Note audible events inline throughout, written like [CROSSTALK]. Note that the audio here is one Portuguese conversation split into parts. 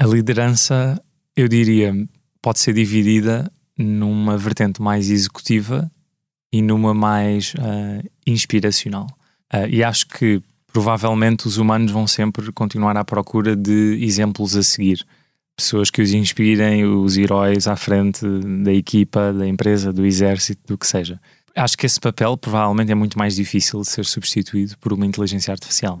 A liderança, eu diria, pode ser dividida numa vertente mais executiva e numa mais uh, inspiracional. Uh, e acho que provavelmente os humanos vão sempre continuar à procura de exemplos a seguir. Pessoas que os inspirem, os heróis à frente da equipa, da empresa, do exército, do que seja. Acho que esse papel provavelmente é muito mais difícil de ser substituído por uma inteligência artificial.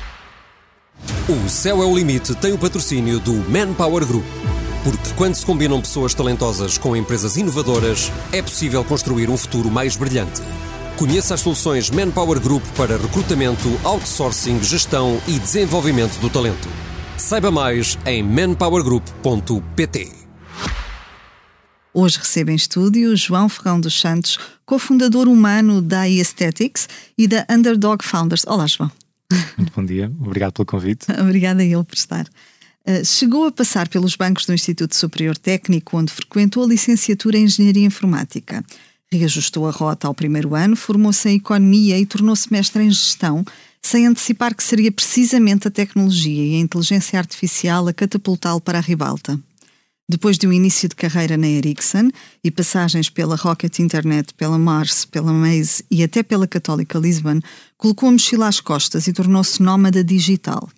O Céu é o Limite tem o patrocínio do Manpower Group. Porque quando se combinam pessoas talentosas com empresas inovadoras, é possível construir um futuro mais brilhante. Conheça as soluções Manpower Group para recrutamento, outsourcing, gestão e desenvolvimento do talento. Saiba mais em manpowergroup.pt. Hoje recebe em estúdio João Ferrão dos Santos, cofundador humano da iAesthetics e da Underdog Founders. Olá, João. Muito bom dia, obrigado pelo convite. [LAUGHS] Obrigada a ele por estar. Uh, chegou a passar pelos bancos do Instituto Superior Técnico, onde frequentou a licenciatura em Engenharia Informática. Reajustou a rota ao primeiro ano, formou-se em Economia e tornou-se mestre em Gestão, sem antecipar que seria precisamente a tecnologia e a inteligência artificial a catapultá-lo para a ribalta. Depois de um início de carreira na Ericsson e passagens pela Rocket Internet, pela Mars, pela Maze e até pela Católica Lisbon, colocou a mochila às costas e tornou-se nómada digital.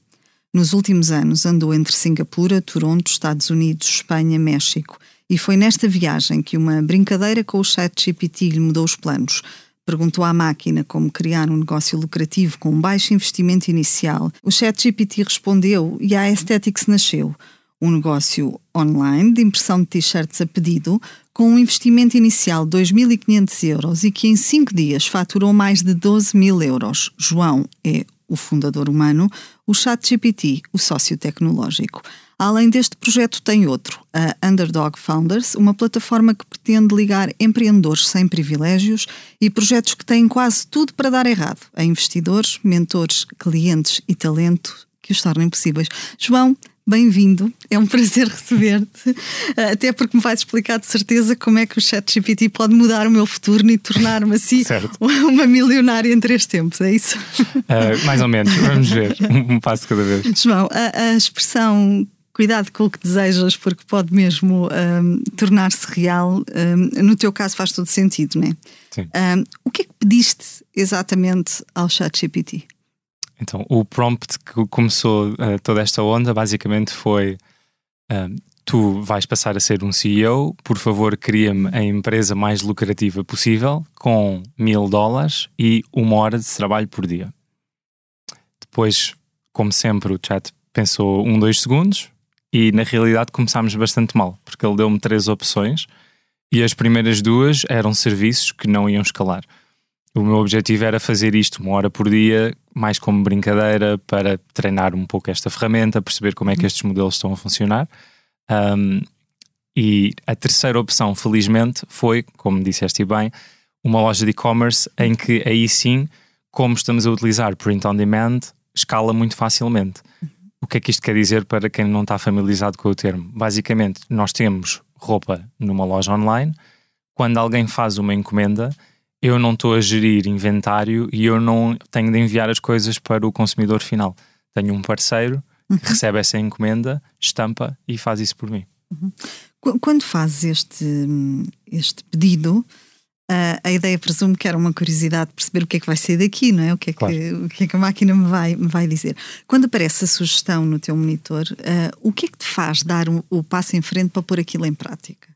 Nos últimos anos andou entre Singapura, Toronto, Estados Unidos, Espanha, México e foi nesta viagem que uma brincadeira com o chat GPT lhe mudou os planos. Perguntou à máquina como criar um negócio lucrativo com um baixo investimento inicial. O chat GPT respondeu e a Aesthetics nasceu – um negócio online de impressão de t-shirts a pedido, com um investimento inicial de 2.500 euros e que em 5 dias faturou mais de 12 mil euros. João é o fundador humano, o ChatGPT, o sócio tecnológico. Além deste projeto, tem outro, a Underdog Founders, uma plataforma que pretende ligar empreendedores sem privilégios e projetos que têm quase tudo para dar errado a investidores, mentores, clientes e talento que os tornem possíveis. João, bem-vindo. É um prazer receber-te, até porque me vais explicar de certeza como é que o ChatGPT pode mudar o meu futuro e tornar-me assim certo. [LAUGHS] uma milionária em três tempos, é isso? Uh, mais ou menos, vamos ver, um, passo cada vez. João, a, a, expressão cuidado com o que desejas, porque pode mesmo um, tornar-se real, um, no teu caso faz todo sentido, não é? Sim. o que é que pediste exatamente ao ChatGPT? Então, o prompt que começou uh, toda esta onda basicamente foi: uh, tu vais passar a ser um CEO, por favor, cria-me a empresa mais lucrativa possível, com mil dólares e uma hora de trabalho por dia. Depois, como sempre, o chat pensou um, dois segundos e na realidade começámos bastante mal, porque ele deu-me três opções e as primeiras duas eram serviços que não iam escalar. O meu objetivo era fazer isto uma hora por dia, mais como brincadeira, para treinar um pouco esta ferramenta, perceber como é que uhum. estes modelos estão a funcionar. Um, e a terceira opção, felizmente, foi, como disseste bem, uma loja de e-commerce em que aí sim, como estamos a utilizar print on demand, escala muito facilmente. Uhum. O que é que isto quer dizer para quem não está familiarizado com o termo? Basicamente, nós temos roupa numa loja online, quando alguém faz uma encomenda, eu não estou a gerir inventário e eu não tenho de enviar as coisas para o consumidor final. Tenho um parceiro que uhum. recebe essa encomenda, estampa e faz isso por mim. Uhum. Quando fazes este, este pedido, a ideia presumo que era uma curiosidade de perceber o que é que vai sair daqui, não é? O que é que, claro. o que, é que a máquina me vai, me vai dizer. Quando aparece a sugestão no teu monitor, uh, o que é que te faz dar um, o passo em frente para pôr aquilo em prática?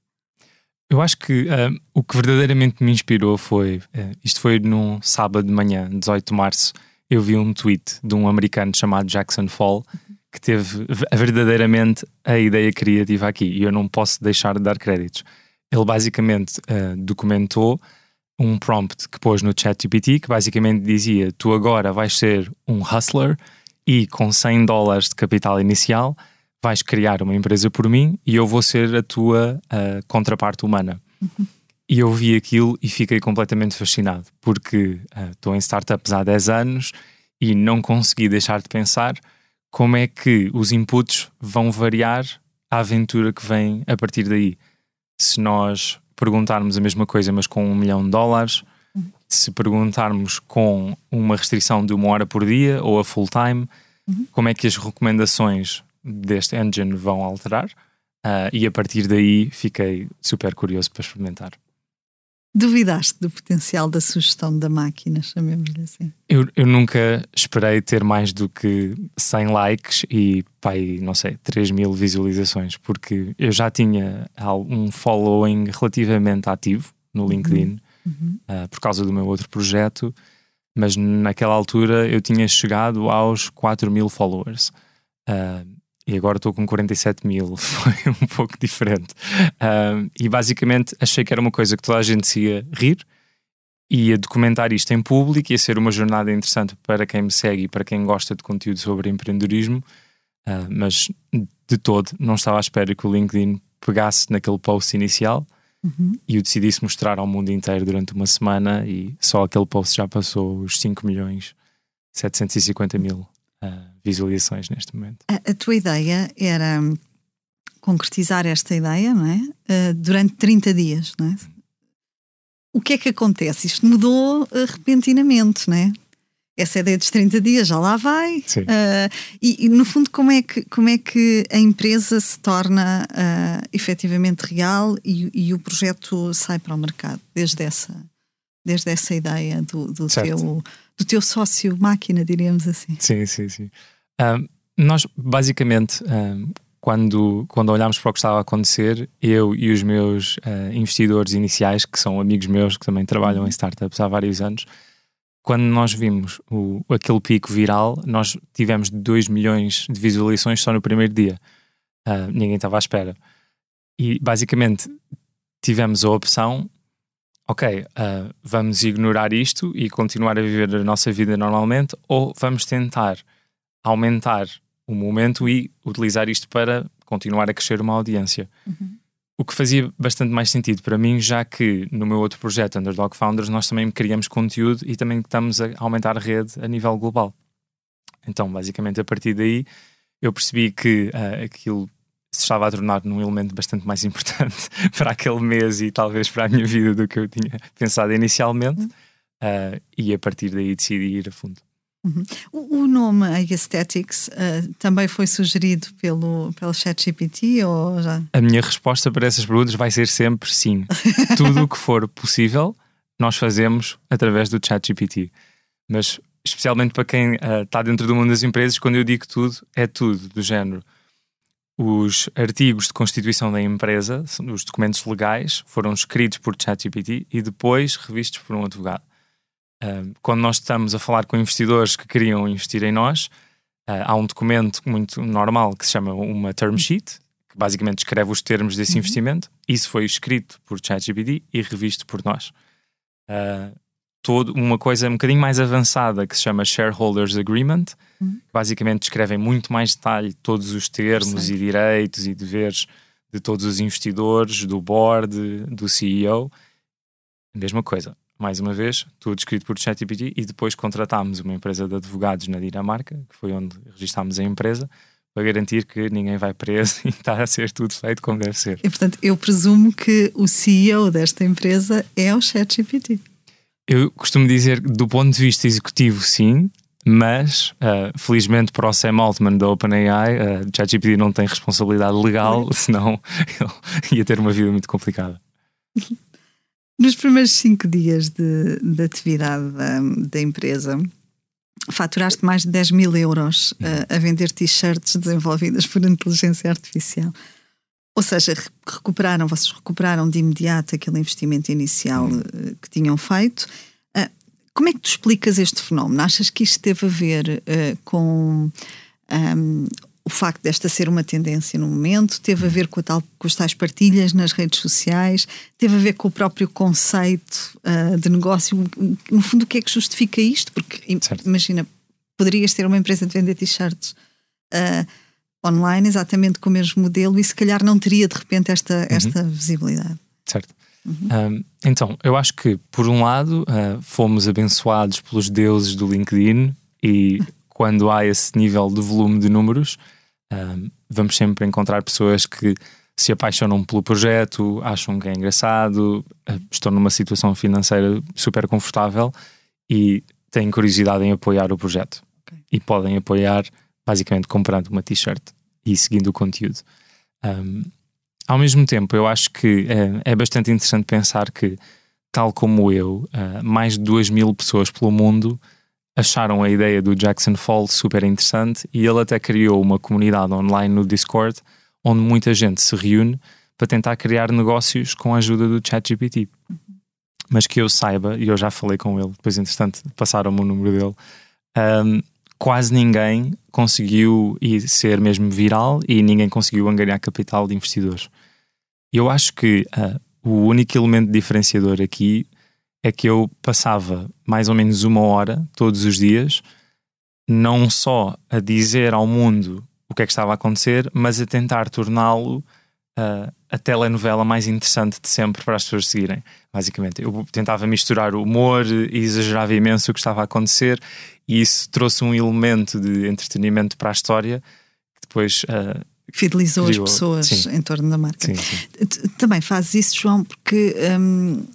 Eu acho que uh, o que verdadeiramente me inspirou foi. Uh, isto foi num sábado de manhã, 18 de março. Eu vi um tweet de um americano chamado Jackson Fall que teve verdadeiramente a ideia criativa aqui e eu não posso deixar de dar créditos. Ele basicamente uh, documentou um prompt que pôs no ChatGPT que basicamente dizia: Tu agora vais ser um hustler e com 100 dólares de capital inicial vais criar uma empresa por mim e eu vou ser a tua uh, contraparte humana. Uhum. E eu vi aquilo e fiquei completamente fascinado, porque uh, estou em startups há 10 anos e não consegui deixar de pensar como é que os inputs vão variar a aventura que vem a partir daí. Se nós perguntarmos a mesma coisa, mas com um milhão de dólares, se perguntarmos com uma restrição de uma hora por dia ou a full time, uhum. como é que as recomendações deste engine vão alterar? Uh, e a partir daí fiquei super curioso para experimentar. Duvidaste do potencial da sugestão da máquina, chamemos-lhe assim? Eu, eu nunca esperei ter mais do que 100 likes e, pai, não sei, 3 mil visualizações, porque eu já tinha um following relativamente ativo no uhum. LinkedIn uhum. uh, por causa do meu outro projeto, mas naquela altura eu tinha chegado aos 4 mil followers. Uh, e agora estou com 47 mil, [LAUGHS] foi um pouco diferente. Uh, e basicamente achei que era uma coisa que toda a gente se ia rir, ia documentar isto em público, ia ser uma jornada interessante para quem me segue e para quem gosta de conteúdo sobre empreendedorismo, uh, mas de todo não estava à espera que o LinkedIn pegasse naquele post inicial uhum. e o decidisse mostrar ao mundo inteiro durante uma semana e só aquele post já passou os 5 milhões 750 mil uh, visualizações neste momento. A, a, tua ideia era concretizar esta ideia, não é? Uh, durante 30 dias, não é? O que é que acontece? Isto mudou uh, repentinamente, não é? essa ideia dos 30 dias já lá vai. Uh, e, e, no fundo, como é que, como é que a empresa se torna uh, efetivamente real e, e, o projeto sai para o mercado desde essa, desde essa ideia do, do teu, do teu sócio máquina, diríamos assim? Sim, sim, sim. Um, nós, basicamente, um, quando, quando olhámos para o que estava a acontecer, eu e os meus uh, investidores iniciais, que são amigos meus que também trabalham em startups há vários anos, quando nós vimos o, aquele pico viral, nós tivemos 2 milhões de visualizações só no primeiro dia. Uh, ninguém estava à espera. E basicamente tivemos a opção: ok, uh, vamos ignorar isto e continuar a viver a nossa vida normalmente, ou vamos tentar aumentar o momento e utilizar isto para continuar a crescer uma audiência. Uhum. O que fazia bastante mais sentido para mim, já que no meu outro projeto, Underdog Founders, nós também criamos conteúdo e também estamos a aumentar a rede a nível global. Então, basicamente, a partir daí, eu percebi que uh, aquilo se estava a tornar num elemento bastante mais [LAUGHS] importante para aquele mês e talvez para a minha vida do que eu tinha pensado inicialmente. Uh, e a partir daí decidi ir a fundo. Uhum. O, o, nome Aesthetics uh, também foi sugerido pelo, pelo ChatGPT ou já? A minha resposta para essas perguntas vai ser sempre sim. [LAUGHS] Tudo o que for possível, nós fazemos através do ChatGPT. Mas, especialmente para quem uh, está dentro do mundo das empresas, quando eu digo tudo, é tudo do género. Os artigos de constituição da empresa, os documentos legais, foram escritos por ChatGPT e depois revistos por um advogado quando nós estamos a falar com investidores que queriam investir em nós, uh, há um documento muito normal que se chama uma term sheet, que basicamente descreve os termos desse uhum. investimento. Isso foi escrito por ChatGPT e revisto por nós. Uh, todo, uma coisa um bocadinho mais avançada que se chama Shareholders Agreement, uhum. que basicamente descreve em muito mais detalhe todos os termos e direitos e deveres de todos os investidores, do board, do CEO. Mesma coisa mais uma vez, tudo escrito por ChatGPT e depois contratámos uma empresa de advogados na Dinamarca, que foi onde registámos a empresa, para garantir que ninguém vai preso [LAUGHS] e está a ser tudo feito como deve ser. E portanto, eu presumo que o CEO desta empresa é o ChatGPT. Eu costumo dizer que, do ponto de vista executivo, sim, mas uh, felizmente para o Sam Altman da OpenAI, uh, ChatGPT não tem responsabilidade legal, senão [LAUGHS] ele ia ter uma vida muito complicada. [LAUGHS] Nos primeiros cinco dias de, de atividade da, da, empresa, faturaste mais de 10 mil euros a, a vender t-shirts desenvolvidas por inteligência artificial. Ou seja, recuperaram, vocês recuperaram de imediato aquele investimento inicial uh, que tinham feito. Uh, como é que tu explicas este fenómeno? Achas que isto teve a ver uh, com um, o facto desta ser uma tendência no momento, teve a ver com, tal, com as tais partilhas nas redes sociais, teve a ver com o próprio conceito uh, de negócio. No fundo, o que é que justifica isto? Porque certo. imagina, poderias ter uma empresa de vender t-shirts uh, online, exatamente com o mesmo modelo, e se calhar não teria de repente esta, uhum. esta visibilidade. Certo. Uhum. Um, então, eu acho que, por um lado, uh, fomos abençoados pelos deuses do LinkedIn e [LAUGHS] quando há esse nível de volume de números, um, vamos sempre encontrar pessoas que se apaixonam pelo projeto, acham que é engraçado, uh, estão numa situação financeira super confortável e têm curiosidade em apoiar o projeto. Okay. E podem apoiar basicamente comprando uma t-shirt e seguindo o conteúdo. Um, ao mesmo tempo, eu acho que é, é, bastante interessante pensar que, tal como eu, uh, mais de 2 mil pessoas pelo mundo acharam a ideia do Jackson Fall super interessante e ele até criou uma comunidade online no Discord onde muita gente se reúne para tentar criar negócios com a ajuda do ChatGPT. Mas que eu saiba, e eu já falei com ele, depois, entretanto, passaram-me o número dele. Um, quase ninguém conseguiu ser mesmo viral e ninguém conseguiu angariar capital de investidores. Eu acho que uh, o único elemento diferenciador aqui é que eu passava mais ou menos uma hora todos os dias, não só a dizer ao mundo o que é que estava a acontecer, mas a tentar torná-lo uh, a telenovela mais interessante de sempre para as pessoas seguirem. Basicamente, eu tentava misturar o humor e exagerava imenso o que estava a acontecer, e isso trouxe um elemento de entretenimento para a história que depois. Uh, Fidelizou criou. as pessoas sim. em torno da marca. Sim, sim. Também fazes isso, João, porque hum,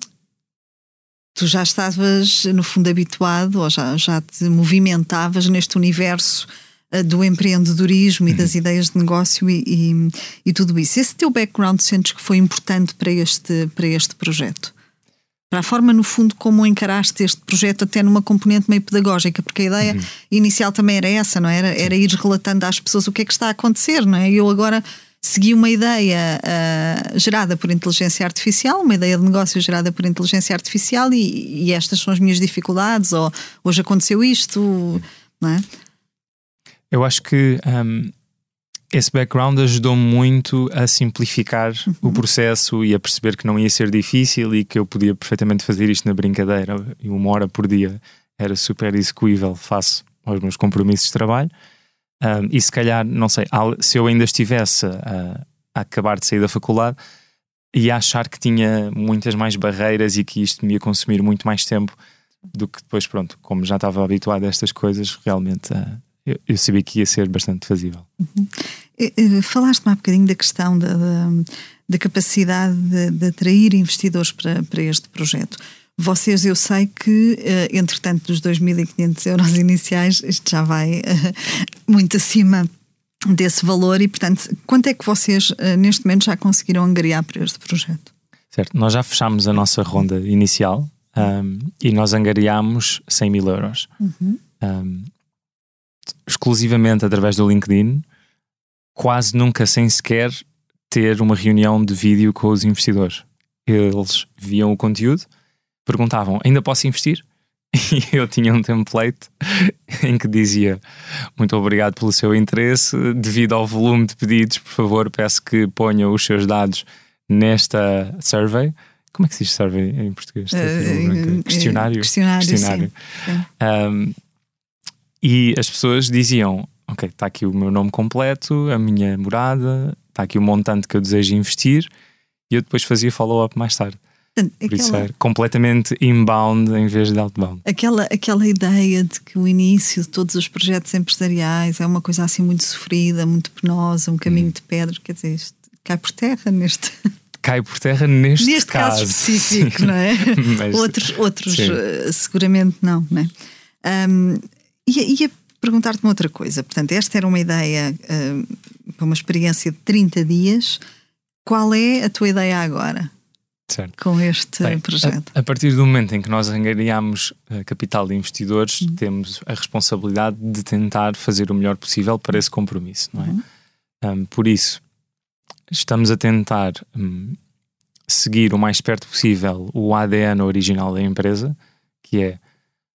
tu já estavas, no fundo, habituado ou já, já te movimentavas neste universo do empreendedorismo e das uhum. ideias de negócio e, e, e, tudo isso. Esse teu background sentes que foi importante para este, para este projeto? Para a forma, no fundo, como encaraste este projeto, até numa componente meio pedagógica, porque a ideia uhum. inicial também era essa, não é? era? Era ir relatando às pessoas o que é que está a acontecer, não é? Eu agora segui uma ideia uh, gerada por inteligência artificial, uma ideia de negócio gerada por inteligência artificial e, e estas são as minhas dificuldades, ou hoje aconteceu isto, não é? Eu acho que um, esse background ajudou-me muito a simplificar uhum. o processo e a perceber que não ia ser difícil e que eu podia perfeitamente fazer isto na brincadeira e uma hora por dia era super execuível face aos meus compromissos de trabalho. Um, e se calhar, não sei, se eu ainda estivesse a, a acabar de sair da faculdade, ia achar que tinha muitas mais barreiras e que isto me ia consumir muito mais tempo do que depois, pronto, como já estava habituado a estas coisas, realmente. Uh, eu, eu, sabia que ia ser bastante fazível. Uhum. Falaste-me há bocadinho da questão da, da, da capacidade de, de, atrair investidores para, para este projeto. Vocês, eu sei que, uh, entretanto, dos 2.500 euros iniciais, isto já vai uh, muito acima desse valor e, portanto, quanto é que vocês, uh, neste momento, já conseguiram angariar para este projeto? Certo, nós já fechámos a nossa ronda inicial um, e nós angariámos 100 mil euros. Uhum. Um, exclusivamente através do LinkedIn, quase nunca sem sequer ter uma reunião de vídeo com os investidores. Eles viam o conteúdo, perguntavam: ainda posso investir? [LAUGHS] E eu tinha um template [LAUGHS] em que dizia: Muito obrigado pelo seu interesse. Devido ao volume de pedidos, por favor, peço que ponha os seus dados nesta survey. Como é que se diz survey em português? Uh, questionário. Questionário. questionário. Um, e as pessoas diziam: Ok, está aqui o meu nome completo, a minha morada, está aqui o montante que eu desejo investir, e eu depois fazia follow-up mais tarde. Por isso é completamente inbound em vez de outbound. Aquela, aquela ideia de que o início de todos os projetos empresariais é uma coisa assim muito sofrida, muito penosa, um caminho hum. de pedra, quer dizer, isto cai por terra neste. [LAUGHS] Cai por terra neste, neste caso, caso específico, sim. não é? [LAUGHS] Mas, outros outros eh, seguramente não, não é? Um, Ia, ia perguntar-te uma outra coisa. Portanto, esta era uma ideia uh, para uma experiência de 30 dias. Qual é a tua ideia agora? Certo. Com este Bem, projeto. A, a, partir do momento em que nós angariamos uh, capital de investidores, uhum. temos a responsabilidade de tentar fazer o melhor possível para esse compromisso, não é? Uhum. Um, por isso, estamos a tentar um, seguir o mais perto possível o ADN original da empresa, que é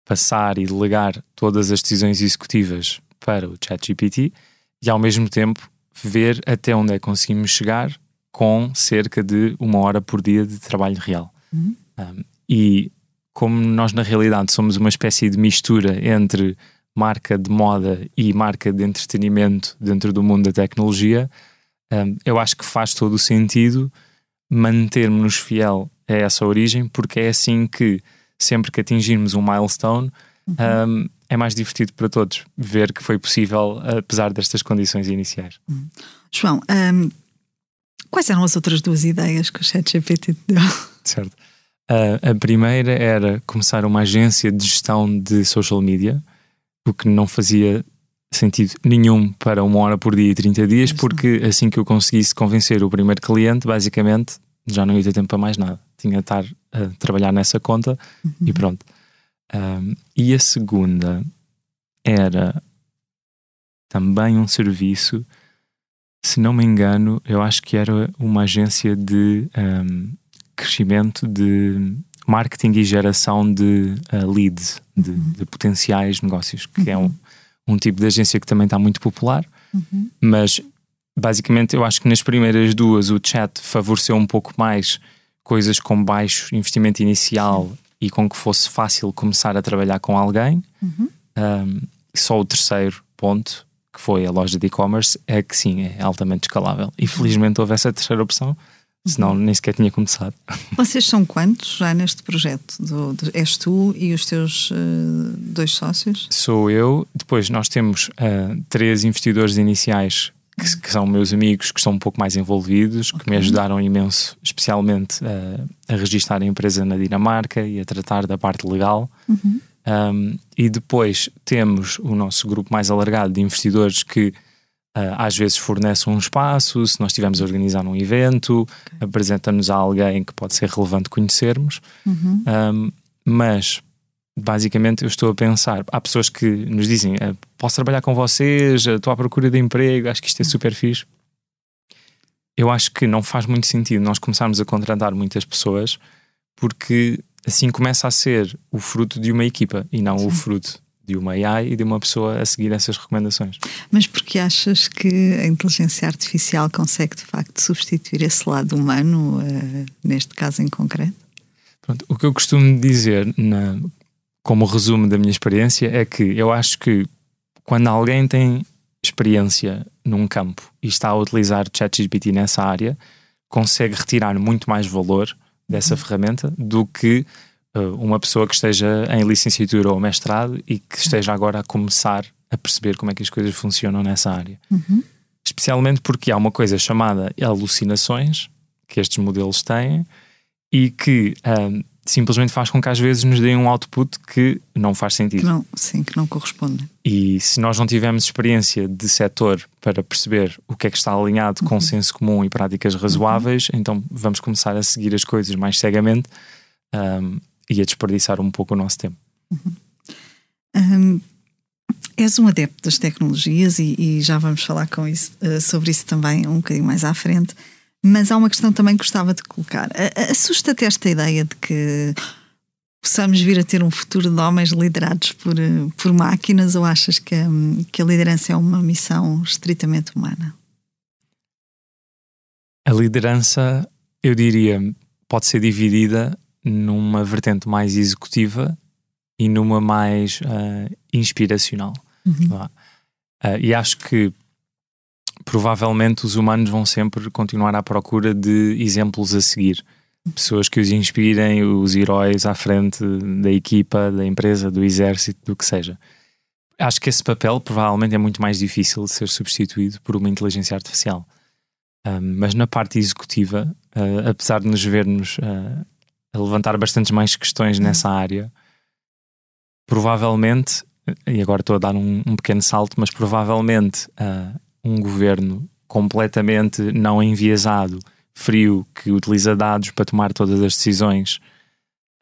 passar e delegar todas as decisões executivas para o ChatGPT e ao mesmo tempo ver até onde é que conseguimos chegar com cerca de uma hora por dia de trabalho real. Uhum. Um, e como nós na realidade somos uma espécie de mistura entre marca de moda e marca de entretenimento dentro do mundo da tecnologia, um, eu acho que faz todo o sentido mantermos fiel a essa origem, porque é assim que sempre que atingirmos um milestone, uhum. um, é mais divertido para todos ver que foi possível, apesar destas condições iniciais. Uhum. João, um, quais eram as outras duas ideias que o ChatGPT te deu? [LAUGHS] Certo. Uh, a primeira era começar uma agência de gestão de social media, o que não fazia sentido nenhum para uma hora por dia e 30 dias, porque assim que eu conseguisse convencer o primeiro cliente, basicamente já não ia ter tempo para mais nada. Tinha de estar a trabalhar nessa conta uhum. e pronto. Um, e a segunda era também um serviço, se não me engano, eu acho que era uma agência de um, crescimento de marketing e geração de uh, leads, de, uhum. de, potenciais negócios, que uhum. é um, um tipo de agência que também está muito popular, uhum. mas basicamente eu acho que nas primeiras duas o chat favoreceu um pouco mais coisas com baixo investimento inicial e com que fosse fácil começar a trabalhar com alguém. Uhum. Um, só o terceiro ponto, que foi a loja de e-commerce, é que sim, é altamente escalável. E felizmente houve essa terceira opção, senão uhum. nem sequer tinha começado. [LAUGHS] Vocês são quantos já neste projeto? Do, do, és tu e os teus uh, dois sócios? Sou eu. Depois nós temos uh, três investidores iniciais que, que, são meus amigos que estão um pouco mais envolvidos, okay. que me ajudaram imenso, especialmente uh, a registrar a empresa na Dinamarca e a tratar da parte legal. Uhum. Um, e depois temos o nosso grupo mais alargado de investidores que uh, às vezes fornecem um espaço, se nós estivermos a organizar um evento, okay. apresenta-nos a alguém que pode ser relevante conhecermos. Uhum. Um, mas basicamente eu estou a pensar, há pessoas que nos dizem eh, posso trabalhar com vocês, eh, estou à procura de emprego, acho que isto é super fixe. Eu acho que não faz muito sentido nós começarmos a contratar muitas pessoas porque assim começa a ser o fruto de uma equipa e não Sim. o fruto de uma AI e de uma pessoa a seguir essas recomendações. Mas porque achas que a inteligência artificial consegue de facto substituir esse lado humano, uh, neste caso em concreto? Pronto, o que eu costumo dizer na, como resumo da minha experiência, é que eu acho que quando alguém tem experiência num campo e está a utilizar ChatGPT nessa área, consegue retirar muito mais valor dessa uhum. ferramenta do que uh, uma pessoa que esteja em licenciatura ou mestrado e que esteja agora a começar a perceber como é que as coisas funcionam nessa área. Uhum. Especialmente porque há uma coisa chamada alucinações que estes modelos têm e que um, simplesmente faz com que às vezes nos deem um output que não faz sentido. Que não, sim, que não corresponde. E se nós não tivermos experiência de setor para perceber o que é que está alinhado uhum. com senso comum e práticas razoáveis, uhum. então vamos começar a seguir as coisas mais cegamente um, e a desperdiçar um pouco o nosso tempo. Uhum. Um, és um adepto das tecnologias e, e já vamos falar com isso, uh, sobre isso também um bocadinho mais à frente. Mas há uma questão também que gostava de colocar. Assusta-te esta ideia de que possamos vir a ter um futuro de homens liderados por, por máquinas ou achas que a, que a liderança é uma missão estritamente humana? A liderança, eu diria, pode ser dividida numa vertente mais executiva e numa mais uh, inspiracional. Uhum. Uh, e acho que provavelmente os humanos vão sempre continuar à procura de exemplos a seguir. Pessoas que os inspirem, os heróis à frente da equipa, da empresa, do exército, do que seja. Acho que esse papel provavelmente é muito mais difícil de ser substituído por uma inteligência artificial. Um, mas na parte executiva, uh, apesar de nos vermos uh, a levantar bastantes mais questões nessa área, provavelmente, e agora estou a dar um, um pequeno salto, mas provavelmente uh, um governo completamente não enviesado, frio, que utiliza dados para tomar todas as decisões,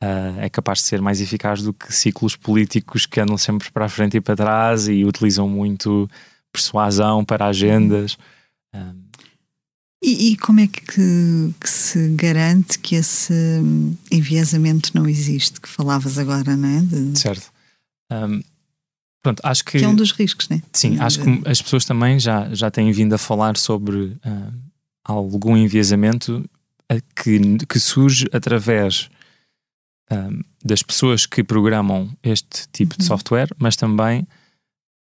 uh, é capaz de ser mais eficaz do que ciclos políticos que andam sempre para a frente e para trás e utilizam muito persuasão para agendas. Uh, e, e, como é que, que, se garante que esse enviesamento não existe, que falavas agora, não é? De... Certo. Um, Pronto, acho que, que é um dos riscos, né? Sim, acho que as pessoas também já, já têm vindo a falar sobre uh, algum enviesamento ah, que, que surge através uh, das pessoas que programam este tipo uhum. de software, mas também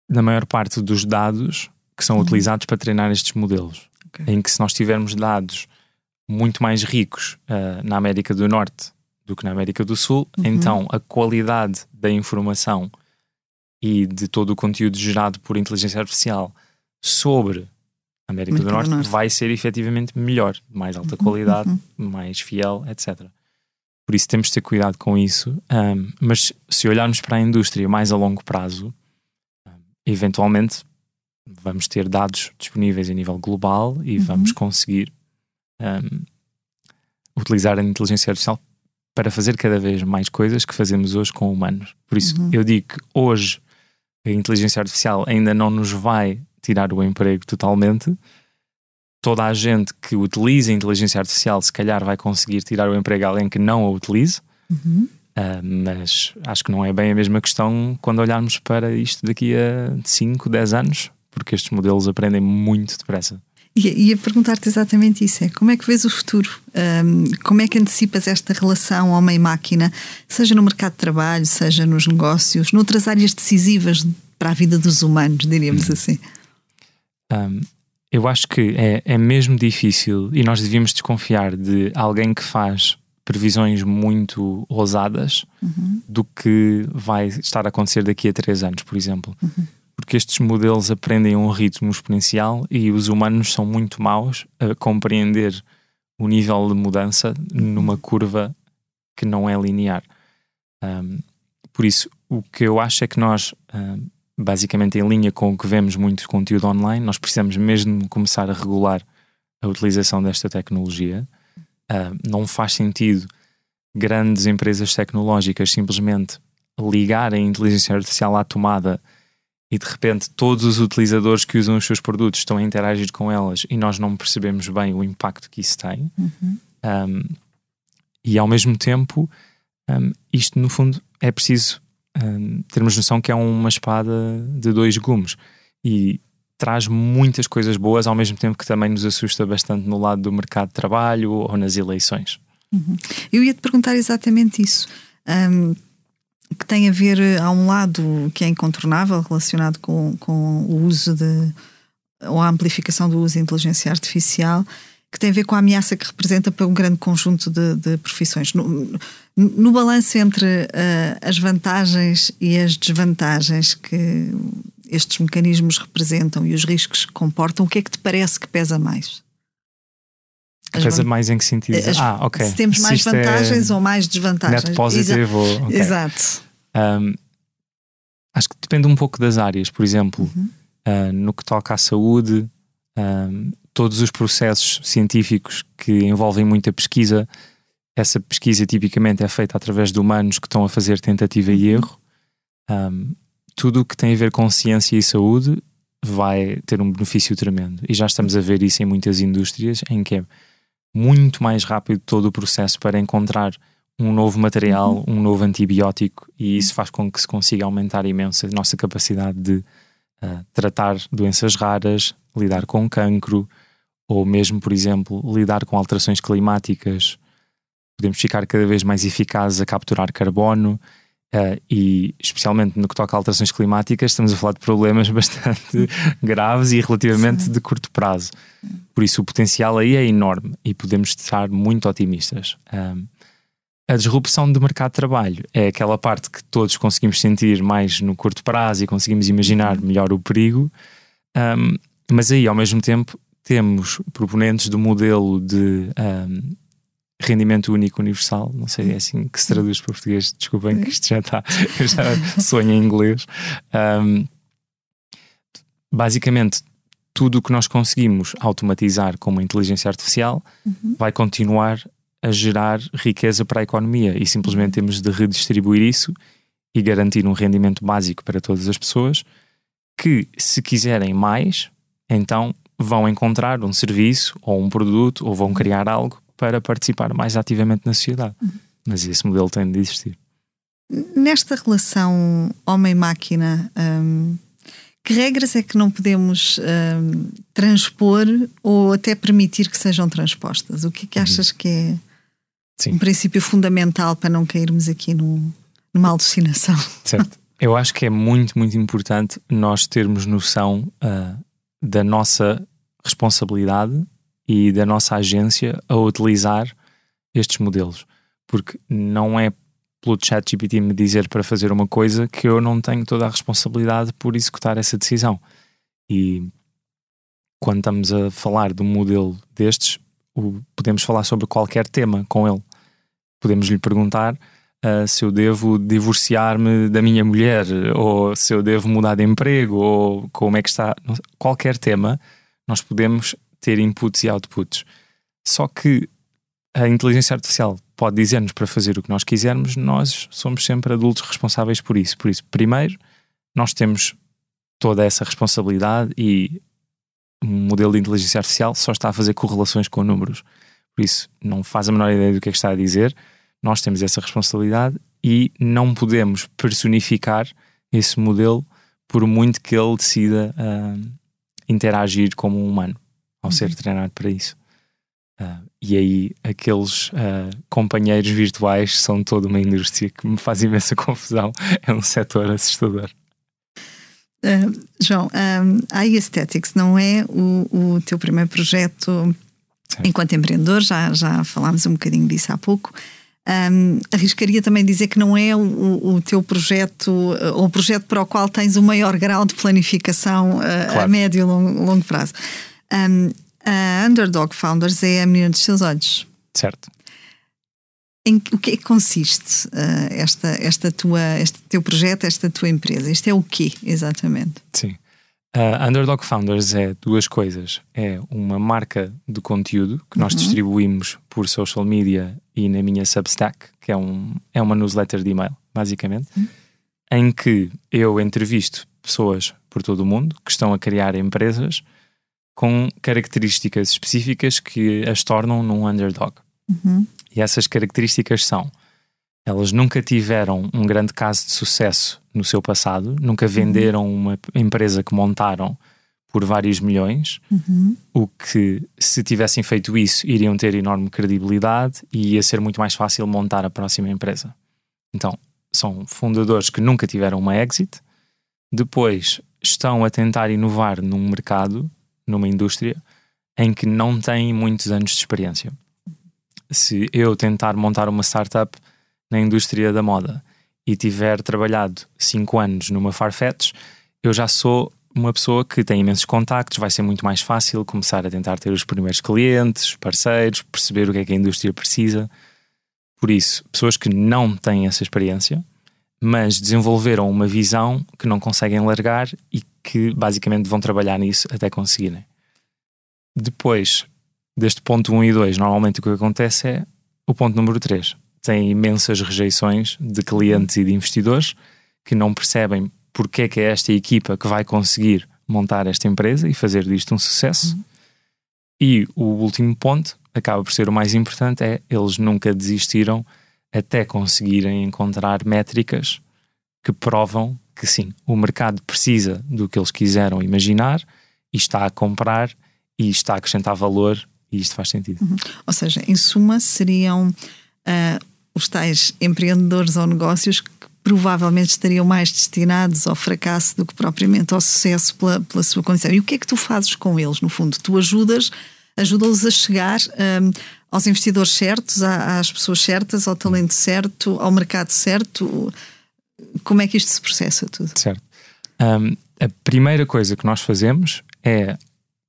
na maior parte dos dados que são uhum. utilizados para treinar estes modelos. Okay. Em que se nós tivermos dados muito mais ricos uh, na América do Norte do que na América do Sul, uhum. então a qualidade da informação e de todo o conteúdo gerado por inteligência artificial sobre a América muito do Norte, Norte, vai ser efetivamente melhor, mais alta uhum. qualidade, uhum. mais fiel, etc. Por isso temos de ter cuidado com isso. Um, mas se olharmos para a indústria mais a longo prazo, um, eventualmente vamos ter dados disponíveis a nível global e uhum. vamos conseguir um, utilizar a inteligência artificial para fazer cada vez mais coisas que fazemos hoje com humanos. Por isso, uhum. eu digo que hoje a inteligência artificial ainda não nos vai tirar o emprego totalmente. Toda a gente que utiliza a inteligência artificial, se calhar, vai conseguir tirar o emprego a alguém que não a utilize. Uhum. Uh, mas acho que não é bem a mesma questão quando olharmos para isto daqui a 5, 10 anos, porque estes modelos aprendem muito depressa. E ia perguntar-te exatamente isso: é como é que vês o futuro? Um, como é que antecipas esta relação homem-máquina, seja no mercado de trabalho, seja nos negócios, noutras áreas decisivas para a vida dos humanos, diríamos hum. assim? Um, eu acho que é, é mesmo difícil e nós devíamos desconfiar de alguém que faz previsões muito ousadas uhum. do que vai estar a acontecer daqui a três anos, por exemplo. Uhum porque estes modelos aprendem um ritmo exponencial e os humanos são muito maus a compreender o nível de mudança numa curva que não é linear. Um, por isso, o que eu acho é que nós, um, basicamente em linha com o que vemos muito conteúdo online, nós precisamos mesmo começar a regular a utilização desta tecnologia. Uh, não faz sentido grandes empresas tecnológicas simplesmente ligarem a inteligência artificial à tomada e de repente todos os utilizadores que usam os seus produtos estão a interagir com elas e nós não percebemos bem o impacto que isso tem. Uhum. Um, e ao mesmo tempo, um, isto no fundo é preciso um, termos noção que é uma espada de dois gumes e traz muitas coisas boas ao mesmo tempo que também nos assusta bastante no lado do mercado de trabalho ou nas eleições. Uhum. Eu ia te perguntar exatamente isso. Um, que tem a ver, há um lado que é incontornável relacionado com, com o uso de, ou a amplificação do uso de inteligência artificial, que tem a ver com a ameaça que representa para um grande conjunto de, de profissões. No, no balanço entre uh, as vantagens e as desvantagens que estes mecanismos representam e os riscos que comportam, o que é que te parece que pesa mais? As pesa mais em que sentido? As, ah, ok. Se temos mais se é vantagens é ou mais desvantagens. Net positive ou, okay. Exato. Um, acho que depende um pouco das áreas. Por exemplo, uhum. uh, no que toca à saúde, um, todos os processos científicos que envolvem muita pesquisa, essa pesquisa tipicamente é feita através de humanos que estão a fazer tentativa e uhum. erro. Um, tudo o que tem a ver com ciência e saúde vai ter um benefício tremendo. E já estamos a ver isso em muitas indústrias, em que é muito mais rápido todo o processo para encontrar um novo material, uhum. um novo antibiótico, e isso faz com que se consiga aumentar imenso a nossa capacidade de uh, tratar doenças raras, lidar com cancro, ou mesmo, por exemplo, lidar com alterações climáticas. Podemos ficar cada vez mais eficazes a capturar carbono. Uh, e especialmente no que toca a alterações climáticas, estamos a falar de problemas [LAUGHS] bastante graves e relativamente Sim. de curto prazo. Por isso, o potencial aí é enorme e podemos estar muito otimistas. Um, a disrupção do mercado de trabalho é aquela parte que todos conseguimos sentir mais no curto prazo e conseguimos imaginar uhum. melhor o perigo, um, mas aí, ao mesmo tempo, temos proponentes do modelo de um, rendimento único universal, não sei, é assim que se traduz para português, desculpem que isto já está, já sonho em inglês. Um, basicamente, tudo o que nós conseguimos automatizar com uma inteligência artificial uhum. vai continuar a gerar riqueza para a economia e simplesmente temos de redistribuir isso e garantir um rendimento básico para todas as pessoas que, se quiserem mais, então vão encontrar um serviço ou um produto ou vão criar algo para participar mais ativamente na sociedade. Uhum. Mas esse modelo tem de existir. Nesta relação homem-máquina, hum, que regras é que não podemos hum, transpor ou até permitir que sejam transpostas? O que é que uhum. achas uhum. que é Sim. um princípio fundamental para não cairmos aqui no, numa alucinação? [LAUGHS] Certo. Eu acho que é muito, muito importante nós termos noção uh, da nossa responsabilidade e da nossa agência a utilizar estes modelos. Porque não é pelo chat GPT me dizer para fazer uma coisa que eu não tenho toda a responsabilidade por executar essa decisão. E quando estamos a falar de um modelo destes, podemos falar sobre qualquer tema com ele. Podemos lhe perguntar uh, se eu devo divorciar-me da minha mulher, ou se eu devo mudar de emprego, ou como é que está. Qualquer tema, nós podemos ter inputs e outputs. Só que a inteligência artificial pode dizer-nos para fazer o que nós quisermos, nós somos sempre adultos responsáveis por isso. Por isso, primeiro, nós temos toda essa responsabilidade e um modelo de inteligência artificial só está a fazer correlações com números. Por isso, não faz a menor ideia do que é que está a dizer. Nós temos essa responsabilidade e não podemos personificar esse modelo por muito que ele decida uh, interagir como um humano ao uhum. ser treinado para isso. Uh, e aí aqueles uh, companheiros virtuais são toda uma indústria que me faz imensa [LAUGHS] confusão. É um setor assustador. Uh, João, um, a Aesthetics não é o, o teu primeiro projeto Sim. enquanto empreendedor, já, já falámos um bocadinho disso há pouco. Um, arriscaria também dizer que não é o, o teu projeto, ou o projeto para o qual tens o maior grau de planificação claro. a médio e longo prazo. Um, a Underdog Founders é a menina dos seus olhos. Certo. Em o que é que consiste uh, esta, esta tua, este teu projeto, esta tua empresa? Isto é o quê, exatamente? Sim. A uh, Underdog Founders é duas coisas. É uma marca de conteúdo que nós uhum. distribuímos por social media e na minha Substack, que é, um, é uma newsletter de e-mail, basicamente, uhum. em que eu entrevisto pessoas por todo o mundo que estão a criar empresas com características específicas que as tornam num underdog. Uhum. E essas características são: elas nunca tiveram um grande caso de sucesso no seu passado, nunca uhum. venderam uhum. uma empresa que montaram por vários milhões, uhum. o que, se tivessem feito isso, iriam ter enorme credibilidade e ia ser muito mais fácil montar a próxima empresa. Então, são fundadores que nunca tiveram uma exit, depois estão a tentar inovar num mercado, numa indústria, em que não têm muitos anos de experiência se eu tentar montar uma startup na indústria da moda e tiver trabalhado 5 anos numa Farfetch, eu já sou uma pessoa que tem imensos contactos, vai ser muito mais fácil começar a tentar ter os primeiros clientes, parceiros, perceber o que é que a indústria precisa. Por isso, pessoas que não têm essa experiência, mas desenvolveram uma visão que não conseguem largar e que basicamente vão trabalhar nisso até conseguirem. Depois, deste ponto 1 e 2, normalmente o que acontece é o ponto número 3. Tem imensas rejeições de clientes e de investidores que não percebem porque é que é esta equipa que vai conseguir montar esta empresa e fazer disto um sucesso. Uhum. E o último ponto, acaba por ser o mais importante, é eles nunca desistiram até conseguirem encontrar métricas que provam que sim, o mercado precisa do que eles quiseram imaginar e está a comprar e está a acrescentar valor e isto faz sentido. Uhum. Ou seja, em suma, seriam uh, os tais empreendedores ou negócios que provavelmente estariam mais destinados ao fracasso do que propriamente ao sucesso pela, pela sua condição. E o que é que tu fazes com eles, no fundo? Tu ajudas, ajudas-los a chegar um, ah, aos investidores certos, às pessoas certas, ao talento certo, ao mercado certo? Como é que isto se processa tudo? Certo. Um, a primeira coisa que nós fazemos é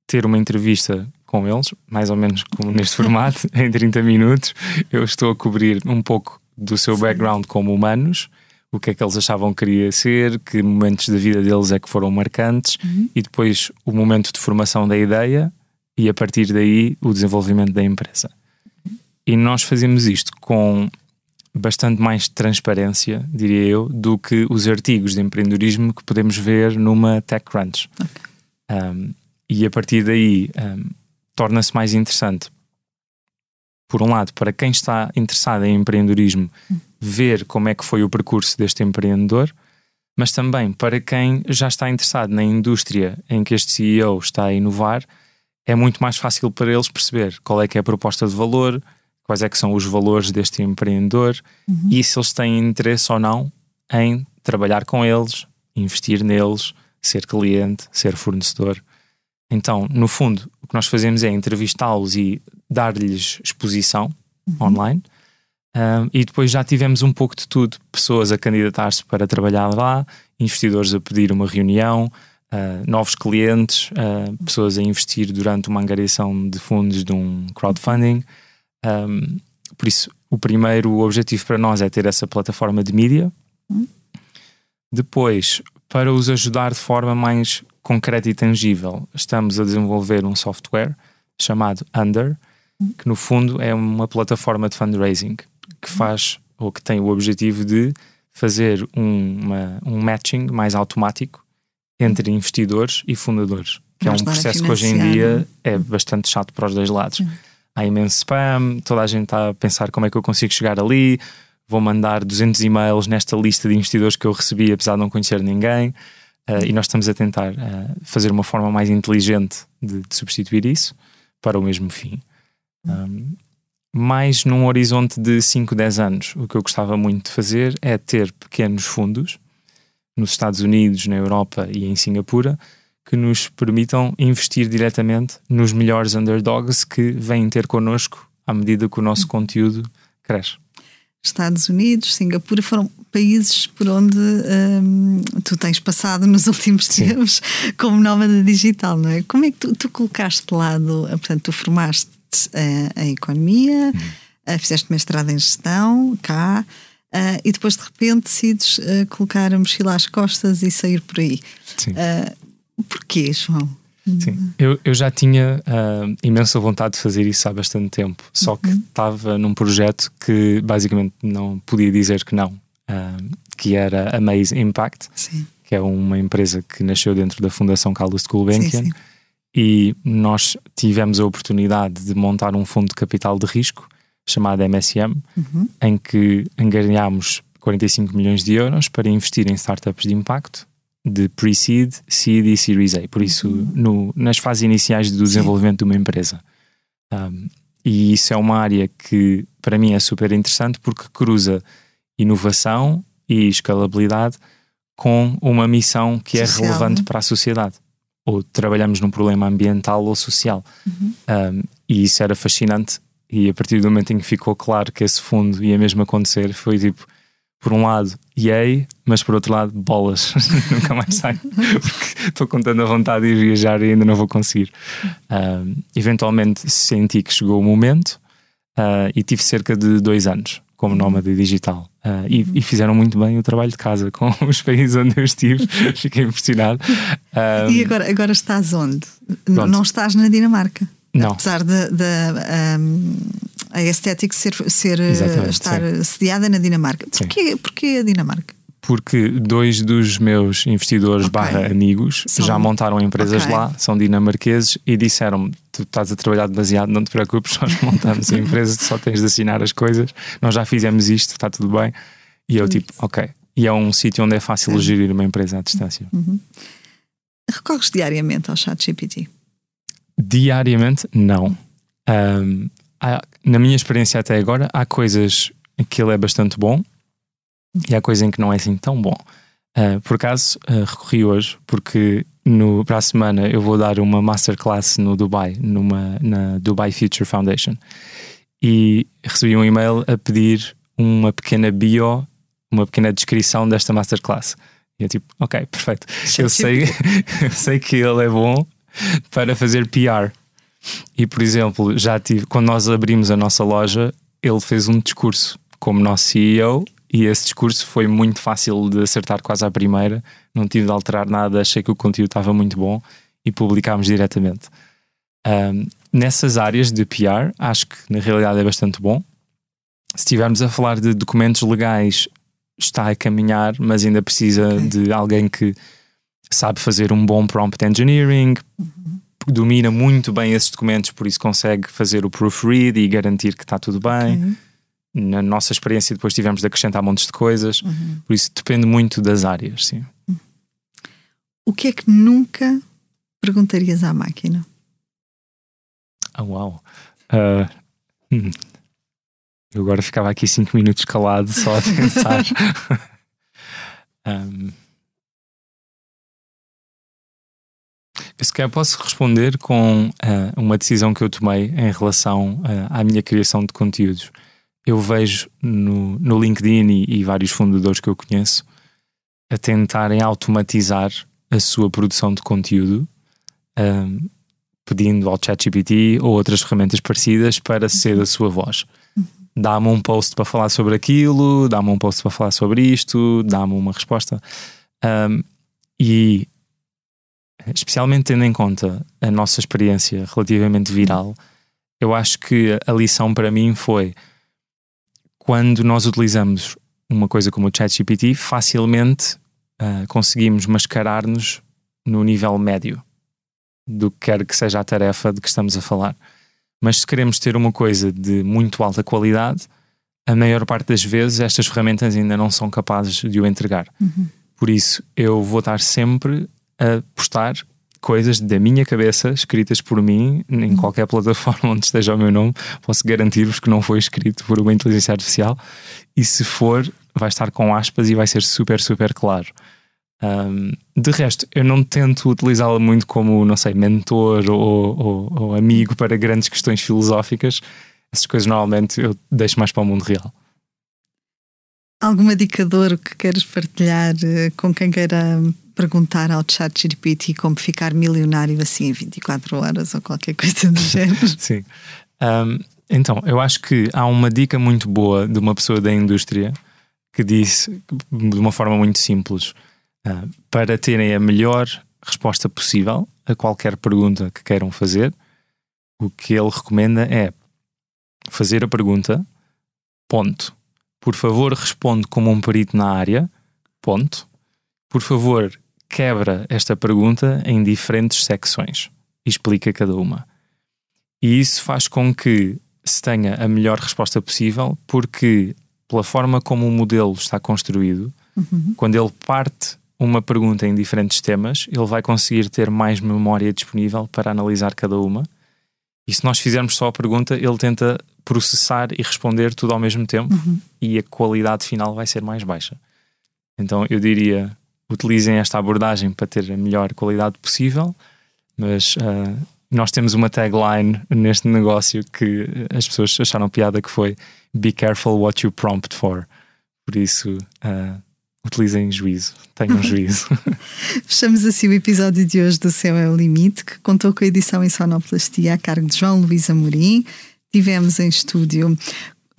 ter uma entrevista com eles, mais ou menos como neste [LAUGHS] formato, em 30 minutos. Eu estou a cobrir um pouco do seu Sim. background como humanos, o que é que eles achavam que queria ser, que momentos da vida deles é que foram marcantes, uhum. e depois o momento de formação da ideia e a partir daí o desenvolvimento da empresa. E nós fazemos isto com bastante mais transparência, diria eu, do que os artigos de empreendedorismo que podemos ver numa TechCrunch. Okay. Um, e a partir daí um, torna-se mais interessante. Por um lado, para quem está interessado em empreendedorismo, ver como é que foi o percurso deste empreendedor, mas também para quem já está interessado na indústria em que este CEO está a inovar, é muito mais fácil para eles perceber qual é que é a proposta de valor, quais é que são os valores deste empreendedor uhum. e se eles têm interesse ou não em trabalhar com eles, investir neles, ser cliente, ser fornecedor. Então, no fundo, o que nós fazemos é entrevistá-los e dar-lhes exposição uhum. online. Um, e depois já tivemos um pouco de tudo: pessoas a candidatar-se para trabalhar lá, investidores a pedir uma reunião, uh, novos clientes, uh, pessoas a investir durante uma angariação de fundos de um crowdfunding. Um, por isso, o primeiro objetivo para nós é ter essa plataforma de mídia. Uhum. Depois, para os ajudar de forma mais concreta e tangível, estamos a desenvolver um software chamado Under, que no fundo é uma plataforma de fundraising que faz ou que tem o objetivo de fazer um, uma, um matching mais automático entre investidores e fundadores, que é um processo que hoje em dia é bastante chato para os dois lados. Há imenso spam, toda a gente está a pensar como é que eu consigo chegar ali, vou mandar 200 e-mails nesta lista de investidores que eu recebi, apesar de não conhecer ninguém. Uh, e nós estamos a tentar uh, fazer uma forma mais inteligente de, de substituir isso para o mesmo fim. Um, mais num horizonte de 5, 10 anos, o que eu gostava muito de fazer é ter pequenos fundos nos Estados Unidos, na Europa e em Singapura que nos permitam investir diretamente nos melhores underdogs que vêm ter connosco à medida que o nosso conteúdo cresce. Estados Unidos, Singapura foram países por onde hum, tu tens passado nos [LAUGHS] últimos Sim. tempos como nómada digital, não é? Como é que tu, tu colocaste de lado, portanto, tu formaste a, a economia, hum. fizeste mestrado em gestão cá uh, e depois de repente decides uh, colocar a mochila às costas e sair por aí. Sim. Uh, porquê, João? Sim, eu, eu já tinha uh, imensa vontade de fazer isso há bastante tempo, só que uhum. estava num projeto que basicamente não podia dizer que não, uh, que era a Maze Impact, sim. que é uma empresa que nasceu dentro da Fundação Carlos de Gulbenkian, e nós tivemos a oportunidade de montar um fundo de capital de risco chamado MSM, uhum. em que angariámos 45 milhões de euros para investir em startups de impacto de pre-seed, seed e series A. Por isso, uhum. no, nas fases iniciais do desenvolvimento de uma empresa. Um, e isso é uma área que para mim é super interessante porque cruza inovação e escalabilidade com uma missão que é social, é relevante né? para a sociedade. Ou trabalhamos num problema ambiental ou social. Uhum. Um, e isso era fascinante. E a partir do momento em que ficou claro que esse fundo ia mesmo acontecer, foi tipo, por um lado, yay, mas por outro lado, bolas, [LAUGHS] nunca mais saio, porque estou com tanta vontade de viajar e ainda não vou conseguir. Uh, eventualmente senti que chegou o momento uh, e tive cerca de dois anos como nómada digital. Uh, e, e, fizeram muito bem o trabalho de casa com [LAUGHS] os países onde eu estive, fiquei impressionado. e agora, agora estás onde? Pronto. Não estás na Dinamarca? Não. Apesar de um, a Aesthetic ser, ser eh, estar sim. sediada na Dinamarca. Porquê, porquê a Dinamarca? Porque dois dos meus investidores okay. barra amigos são... já montaram empresas okay. lá, são dinamarqueses e disseram-me: tu estás a trabalhar demasiado, não te preocupes, [LAUGHS] nós montamos a empresa, só tens de assinar as coisas, nós já fizemos isto, está tudo bem. E eu, tipo, ok. E é um sítio onde é fácil gerir uma empresa à distância. Uhum. Recorres diariamente ao chat GPT? Diariamente, não. Um, há, na minha experiência até agora, há coisas em que ele é bastante bom e há coisas em que não é assim tão bom. Uh, por acaso, uh, recorri hoje, porque no, para a semana eu vou dar uma masterclass no Dubai, numa, na Dubai Future Foundation. E recebi um e-mail a pedir uma pequena bio, uma pequena descrição desta masterclass. E eu tipo, ok, perfeito. Eu sei, [LAUGHS] eu sei que ele é bom [LAUGHS] para fazer PR. E, por exemplo, já tive, quando nós abrimos a nossa loja, ele fez um discurso como nosso CEO e esse discurso foi muito fácil de acertar quase à primeira. Não tive de alterar nada, achei que o conteúdo estava muito bom e publicámos diretamente. Um, nessas áreas de PR, acho que na realidade é bastante bom. Se estivermos a falar de documentos legais, está a caminhar, mas ainda precisa okay. de [CLEARS THROAT] alguém que sabe fazer um bom prompt engineering, uhum. domina muito bem esses documentos, por isso consegue fazer o proofread e garantir que está tudo bem. Okay. Na nossa experiência, depois tivemos de acrescentar montes de coisas, uhum. por isso depende muito das áreas. Sim. O que é que nunca perguntarias à máquina? Ah, uau! Uh, hum. Eu agora ficava aqui cinco minutos calado só a [LAUGHS] pensar. Um, [LAUGHS] eu sequer posso responder com uh, uma decisão que eu tomei em relação uh, à minha criação de conteúdos. Eu vejo no, no LinkedIn e, e vários fundadores que eu conheço a tentarem automatizar a sua produção de conteúdo, um, pedindo ao ChatGPT ou outras ferramentas parecidas para ser a sua voz. Dá-me um post para falar sobre aquilo, dá-me um post para falar sobre isto, dá-me uma resposta. Um, e, especialmente tendo em conta a nossa experiência relativamente viral, eu acho que a lição para mim foi quando nós utilizamos uma coisa como o ChatGPT, facilmente uh, conseguimos mascarar-nos no nível médio do que quer que seja a tarefa de que estamos a falar. Mas se queremos ter uma coisa de muito alta qualidade, a maior parte das vezes estas ferramentas ainda não são capazes de o entregar. Uhum. Por isso, eu vou estar sempre a postar coisas da minha cabeça, escritas por mim, em qualquer plataforma onde esteja o meu nome. Posso garantir-vos que não foi escrito por uma inteligência artificial. E se for, vai estar com aspas e vai ser super, super claro. Um, de resto, eu não tento utilizá-la muito como, não sei, mentor ou, ou, ou, amigo para grandes questões filosóficas. Essas coisas normalmente eu deixo mais para o mundo real. Alguma dica que queres partilhar eh, com quem queira perguntar ao chat GPT como ficar milionário assim em 24 horas ou qualquer coisa do género? [LAUGHS] Sim. Um, então, eu acho que há uma dica muito boa de uma pessoa da indústria que disse de uma forma muito simples uh, para terem a melhor resposta possível a qualquer pergunta que queiram fazer, o que ele recomenda é fazer a pergunta, ponto. Por favor, responde como um perito na área, ponto. Por favor, quebra esta pergunta em diferentes secções e explica cada uma. E isso faz com que se tenha a melhor resposta possível, porque pela forma como o modelo está construído, uhum. quando ele parte uma pergunta em diferentes temas, ele vai conseguir ter mais memória disponível para analisar cada uma. E se nós fizermos só a pergunta, ele tenta processar e responder tudo ao mesmo tempo uhum. e a qualidade final vai ser mais baixa. Então eu diria: utilizem esta abordagem para ter a melhor qualidade possível, mas uh, nós temos uma tagline neste negócio que as pessoas acharam piada que foi Be careful what you prompt for. Por isso. Uh, utilizem juízo, tenham [LAUGHS] juízo. Fechamos assim o episódio de hoje do Céu é o Limite, que contou com a edição em sonoplastia a cargo de João Luís Amorim. Tivemos em estúdio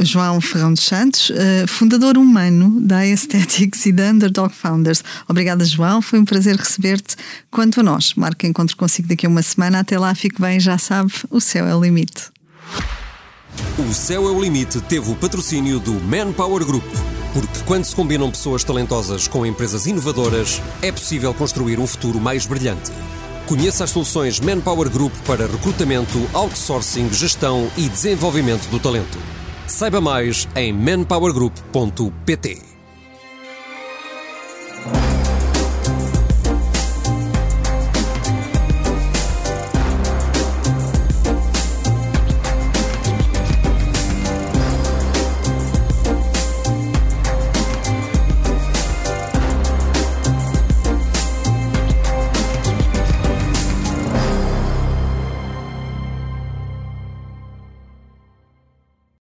João Ferrão dos Santos, uh, fundador humano da Aesthetics e da Underdog Founders. Obrigada, João. Foi um prazer receber-te. Quanto a nós, marco encontro consigo daqui a uma semana. Até lá, fique bem, já sabe, o céu é o limite. O Céu é o Limite teve o patrocínio do Manpower Group. Porque quando se combinam pessoas talentosas com empresas inovadoras, é possível construir um futuro mais brilhante. Conheça as soluções Manpower Group para recrutamento, outsourcing, gestão e desenvolvimento do talento. Saiba mais em manpowergroup.pt.